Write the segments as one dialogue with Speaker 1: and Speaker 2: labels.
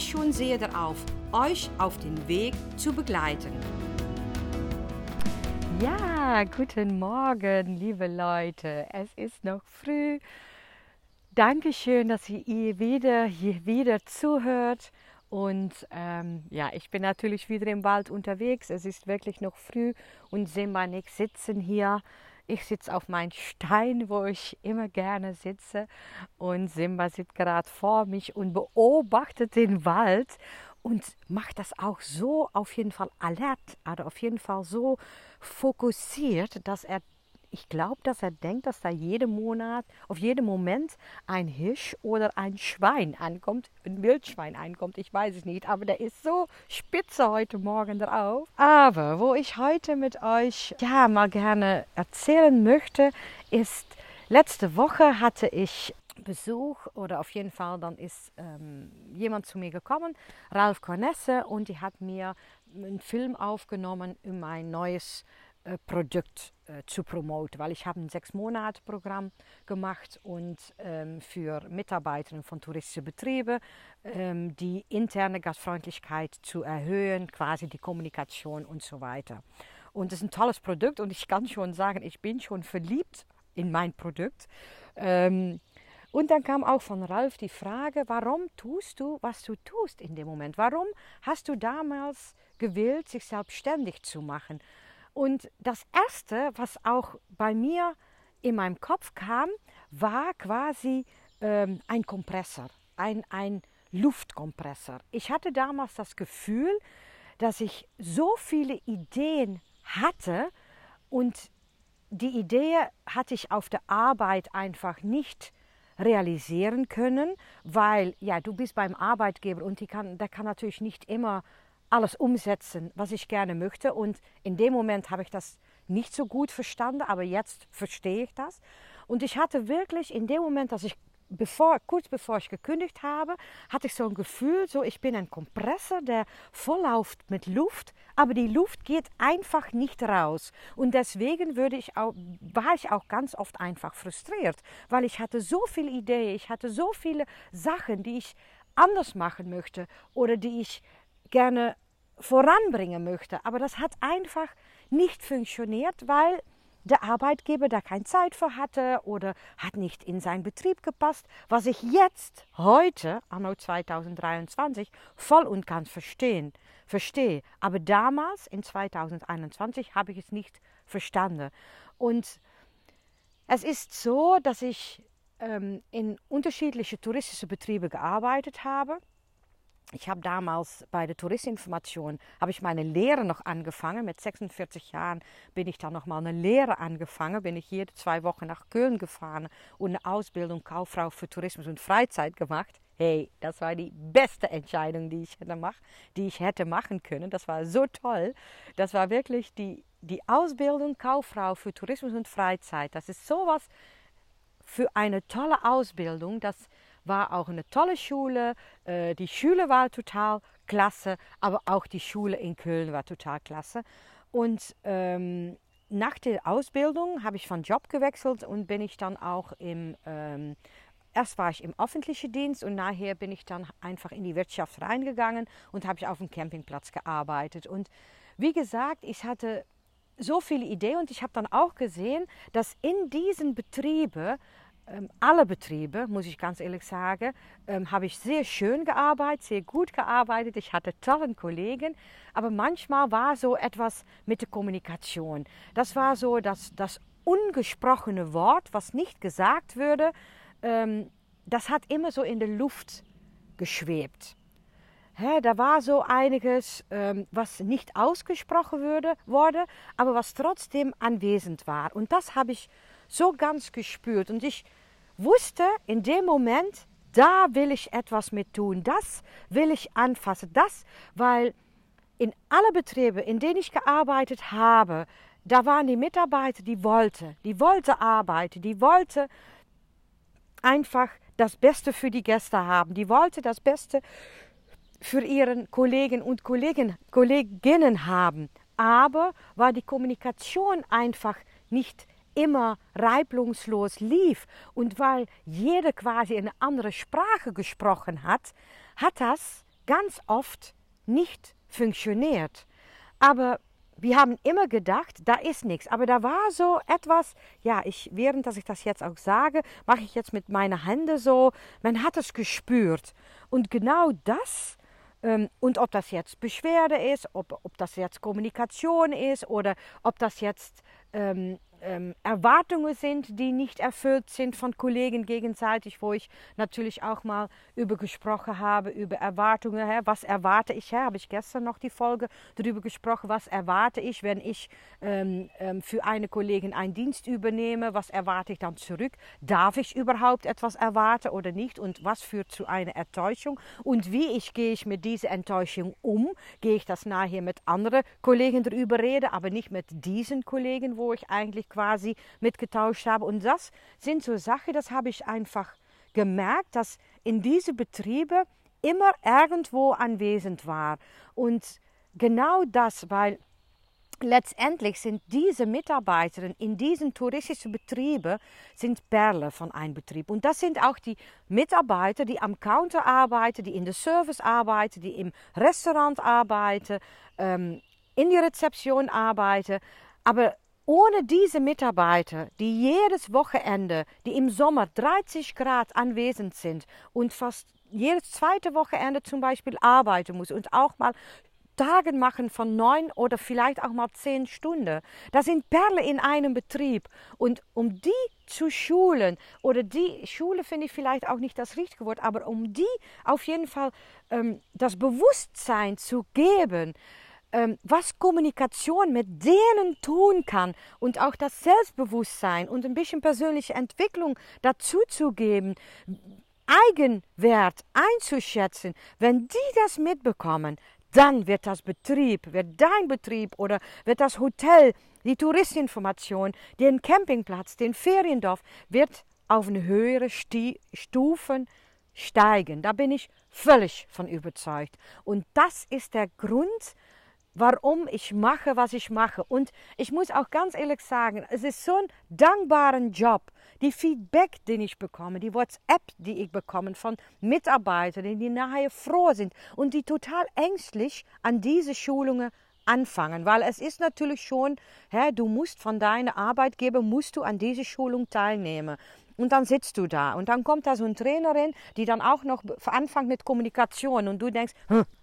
Speaker 1: schon sehr darauf, euch auf den Weg zu begleiten.
Speaker 2: Ja, guten Morgen, liebe Leute. Es ist noch früh. Dankeschön, dass ihr wieder hier wieder zuhört. Und ähm, ja, ich bin natürlich wieder im Wald unterwegs. Es ist wirklich noch früh und Simba und ich sitzen hier. Ich sitze auf meinem Stein, wo ich immer gerne sitze. Und Simba sitzt gerade vor mich und beobachtet den Wald und macht das auch so auf jeden Fall alert, also auf jeden Fall so fokussiert, dass er ich glaube, dass er denkt, dass da jeden Monat, auf jeden Moment ein Hirsch oder ein Schwein ankommt, ein Wildschwein ankommt, ich weiß es nicht, aber der ist so spitze heute Morgen drauf. Aber wo ich heute mit euch ja mal gerne erzählen möchte, ist, letzte Woche hatte ich Besuch oder auf jeden Fall dann ist ähm, jemand zu mir gekommen, Ralf Cornesse, und die hat mir einen Film aufgenommen über mein neues Produkt äh, zu promoten, weil ich habe ein sechs Monate Programm gemacht und ähm, für Mitarbeiter von touristischen Betrieben ähm, die interne Gastfreundlichkeit zu erhöhen, quasi die Kommunikation und so weiter. Und das ist ein tolles Produkt und ich kann schon sagen, ich bin schon verliebt in mein Produkt. Ähm, und dann kam auch von Ralf die Frage, warum tust du, was du tust in dem Moment? Warum hast du damals gewählt, sich selbstständig zu machen? Und das Erste, was auch bei mir in meinem Kopf kam, war quasi ähm, ein Kompressor, ein, ein Luftkompressor. Ich hatte damals das Gefühl, dass ich so viele Ideen hatte und die Idee hatte ich auf der Arbeit einfach nicht realisieren können, weil ja, du bist beim Arbeitgeber und kann, der kann natürlich nicht immer alles umsetzen, was ich gerne möchte. Und in dem Moment habe ich das nicht so gut verstanden, aber jetzt verstehe ich das. Und ich hatte wirklich in dem Moment, dass ich bevor, kurz bevor ich gekündigt habe, hatte ich so ein Gefühl, so ich bin ein Kompressor, der vollläuft mit Luft, aber die Luft geht einfach nicht raus. Und deswegen würde ich auch, war ich auch ganz oft einfach frustriert, weil ich hatte so viele Ideen, ich hatte so viele Sachen, die ich anders machen möchte oder die ich gerne voranbringen möchte. Aber das hat einfach nicht funktioniert, weil der Arbeitgeber da keine Zeit für hatte oder hat nicht in seinen Betrieb gepasst, was ich jetzt, heute, anno 2023, voll und ganz verstehen, verstehe. Aber damals, in 2021, habe ich es nicht verstanden. Und es ist so, dass ich ähm, in unterschiedliche touristische Betriebe gearbeitet habe ich habe damals bei der Touristinformation habe ich meine Lehre noch angefangen. Mit 46 Jahren bin ich dann noch mal eine Lehre angefangen. Bin ich jede zwei Wochen nach Köln gefahren und eine Ausbildung Kauffrau für Tourismus und Freizeit gemacht. Hey, das war die beste Entscheidung, die ich hätte, mach, die ich hätte machen können. Das war so toll. Das war wirklich die, die Ausbildung Kauffrau für Tourismus und Freizeit. Das ist sowas für eine tolle Ausbildung, dass war auch eine tolle Schule. Äh, die Schule war total klasse, aber auch die Schule in Köln war total klasse. Und ähm, nach der Ausbildung habe ich von Job gewechselt und bin ich dann auch im, ähm, erst war ich im öffentlichen Dienst und nachher bin ich dann einfach in die Wirtschaft reingegangen und habe ich auf dem Campingplatz gearbeitet. Und wie gesagt, ich hatte so viele Ideen und ich habe dann auch gesehen, dass in diesen Betrieben alle Betriebe, muss ich ganz ehrlich sagen, ähm, habe ich sehr schön gearbeitet, sehr gut gearbeitet. Ich hatte tollen Kollegen, aber manchmal war so etwas mit der Kommunikation. Das war so das, das ungesprochene Wort, was nicht gesagt würde, ähm, das hat immer so in der Luft geschwebt. Hä, da war so einiges, ähm, was nicht ausgesprochen würde, wurde, aber was trotzdem anwesend war. Und das habe ich so ganz gespürt. Und ich wusste in dem Moment, da will ich etwas mit tun, das will ich anfassen, das, weil in alle Betriebe, in denen ich gearbeitet habe, da waren die Mitarbeiter, die wollten, die wollten arbeiten, die wollten einfach das Beste für die Gäste haben, die wollten das Beste für ihren Kollegen und Kollegen, Kolleginnen haben. Aber war die Kommunikation einfach nicht immer reibungslos lief und weil jeder quasi eine andere Sprache gesprochen hat, hat das ganz oft nicht funktioniert. Aber wir haben immer gedacht, da ist nichts. Aber da war so etwas, ja, ich, während dass ich das jetzt auch sage, mache ich jetzt mit meinen Händen so, man hat es gespürt. Und genau das, und ob das jetzt Beschwerde ist, ob, ob das jetzt Kommunikation ist oder ob das jetzt ähm, ähm, Erwartungen sind, die nicht erfüllt sind von Kollegen gegenseitig, wo ich natürlich auch mal über gesprochen habe, über Erwartungen. Hä? Was erwarte ich? Hä? Habe ich gestern noch die Folge darüber gesprochen, was erwarte ich, wenn ich ähm, ähm, für eine Kollegin einen Dienst übernehme? Was erwarte ich dann zurück? Darf ich überhaupt etwas erwarten oder nicht? Und was führt zu einer Enttäuschung? Und wie ich gehe ich mit dieser Enttäuschung um? Gehe ich das nachher mit anderen Kollegen darüber reden, aber nicht mit diesen Kollegen, wo ich eigentlich quasi mitgetauscht habe. Und das sind so Sachen, das habe ich einfach gemerkt, dass in diese Betriebe immer irgendwo anwesend war. Und genau das, weil letztendlich sind diese Mitarbeiter in diesen touristischen Betrieben sind Perlen von einem Betrieb. Und das sind auch die Mitarbeiter, die am Counter arbeiten, die in der Service arbeiten, die im Restaurant arbeiten, ähm, in die Rezeption arbeiten. Aber ohne diese Mitarbeiter, die jedes Wochenende, die im Sommer 30 Grad anwesend sind und fast jedes zweite Wochenende zum Beispiel arbeiten muss und auch mal Tage machen von neun oder vielleicht auch mal zehn Stunden. Das sind Perlen in einem Betrieb. Und um die zu schulen, oder die Schule finde ich vielleicht auch nicht das richtige Wort, aber um die auf jeden Fall ähm, das Bewusstsein zu geben, was Kommunikation mit denen tun kann und auch das Selbstbewusstsein und ein bisschen persönliche Entwicklung dazu zu geben, Eigenwert einzuschätzen, wenn die das mitbekommen, dann wird das Betrieb, wird dein Betrieb oder wird das Hotel, die Touristinformation, den Campingplatz, den Feriendorf, wird auf eine höhere Sti Stufen steigen. Da bin ich völlig von überzeugt. Und das ist der Grund, warum ich mache, was ich mache. Und ich muss auch ganz ehrlich sagen, es ist so ein dankbarer Job. Die Feedback, den ich bekomme, die WhatsApp, die ich bekomme von Mitarbeitern, die nachher froh sind und die total ängstlich an diese Schulungen anfangen, weil es ist natürlich schon, hä, du musst von deiner Arbeitgeber musst du an diese Schulung teilnehmen. Und dann sitzt du da und dann kommt da so eine Trainerin, die dann auch noch anfängt mit Kommunikation und du denkst,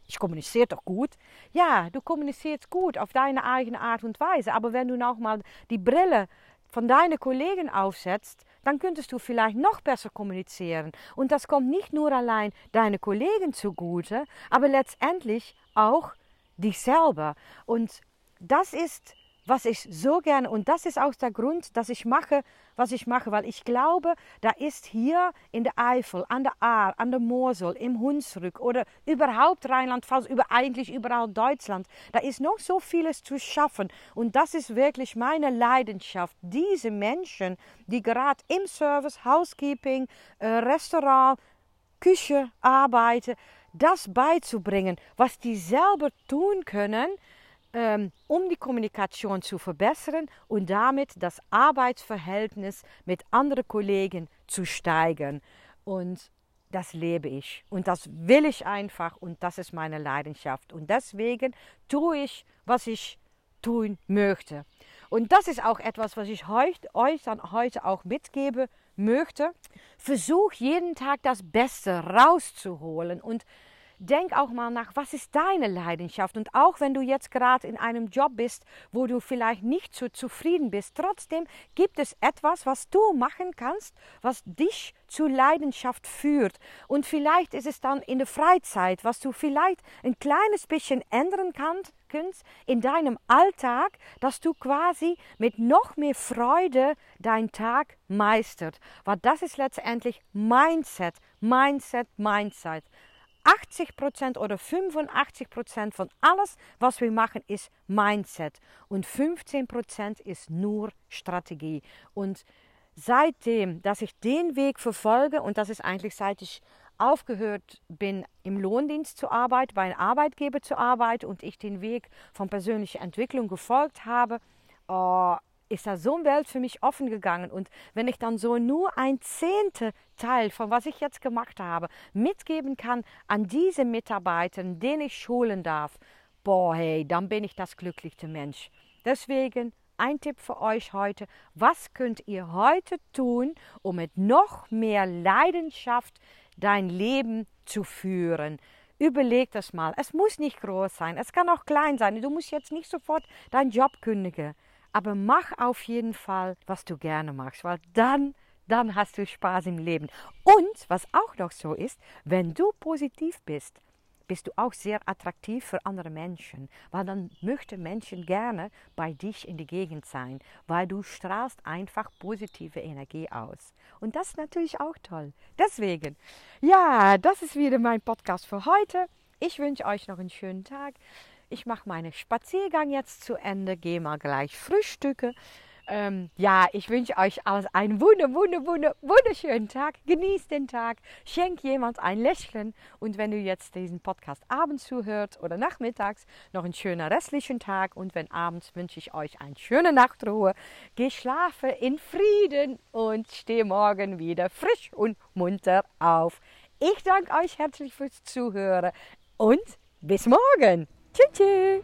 Speaker 2: ich kommuniziere doch gut. Ja, du kommunizierst gut auf deine eigene Art und Weise, aber wenn du noch mal die Brille von deinen Kollegen aufsetzt, dann könntest du vielleicht noch besser kommunizieren. Und das kommt nicht nur allein deine Kollegen zugute, aber letztendlich auch dich selber. Und das ist was ich so gerne, und das ist auch der Grund, dass ich mache, was ich mache, weil ich glaube, da ist hier in der Eifel, an der Aar, an der Mosel, im Hunsrück oder überhaupt Rheinland-Pfalz, über, eigentlich überall Deutschland, da ist noch so vieles zu schaffen. Und das ist wirklich meine Leidenschaft, diese Menschen, die gerade im Service, Housekeeping, äh, Restaurant, Küche arbeiten, das beizubringen, was die selber tun können, um die Kommunikation zu verbessern und damit das Arbeitsverhältnis mit anderen Kollegen zu steigern. Und das lebe ich und das will ich einfach und das ist meine Leidenschaft. Und deswegen tue ich, was ich tun möchte. Und das ist auch etwas, was ich euch dann heute auch mitgeben möchte. Versuch jeden Tag das Beste rauszuholen und denk auch mal nach, was ist deine Leidenschaft? Und auch wenn du jetzt gerade in einem Job bist, wo du vielleicht nicht so zufrieden bist, trotzdem gibt es etwas, was du machen kannst, was dich zu Leidenschaft führt. Und vielleicht ist es dann in der Freizeit, was du vielleicht ein kleines bisschen ändern kannst, in deinem Alltag, dass du quasi mit noch mehr Freude deinen Tag meistert. Weil das ist letztendlich Mindset, Mindset, Mindset. 80% oder 85% von alles, was wir machen, ist Mindset. Und 15% ist nur Strategie. Und seitdem, dass ich den Weg verfolge, und das ist eigentlich seit ich aufgehört bin, im Lohndienst zu arbeiten, bei einem Arbeitgeber zu arbeiten und ich den Weg von persönlicher Entwicklung gefolgt habe, oh, ist da so eine Welt für mich offen gegangen. Und wenn ich dann so nur ein zehnte Teil von was ich jetzt gemacht habe, mitgeben kann an diese Mitarbeiter, den ich schulen darf, boah, hey, dann bin ich das glücklichste Mensch. Deswegen ein Tipp für euch heute. Was könnt ihr heute tun, um mit noch mehr Leidenschaft dein Leben zu führen? Überleg das mal. Es muss nicht groß sein, es kann auch klein sein. Du musst jetzt nicht sofort deinen Job kündigen. Aber mach auf jeden Fall, was du gerne machst, weil dann, dann hast du Spaß im Leben. Und was auch noch so ist, wenn du positiv bist, bist du auch sehr attraktiv für andere Menschen, weil dann möchten Menschen gerne bei dich in die Gegend sein, weil du strahlst einfach positive Energie aus. Und das ist natürlich auch toll. Deswegen, ja, das ist wieder mein Podcast für heute. Ich wünsche euch noch einen schönen Tag. Ich mache meinen Spaziergang jetzt zu Ende, gehe mal gleich frühstücke. Ähm, ja, ich wünsche euch einen wunder, wunder, wunder, wunderschönen Tag. Genießt den Tag, schenk jemand ein Lächeln. Und wenn du jetzt diesen Podcast abends zuhört oder nachmittags, noch einen schönen restlichen Tag. Und wenn abends wünsche ich euch eine schöne Nachtruhe. Geh schlafen in Frieden und stehe morgen wieder frisch und munter auf. Ich danke euch herzlich fürs Zuhören und bis morgen. Choo choo!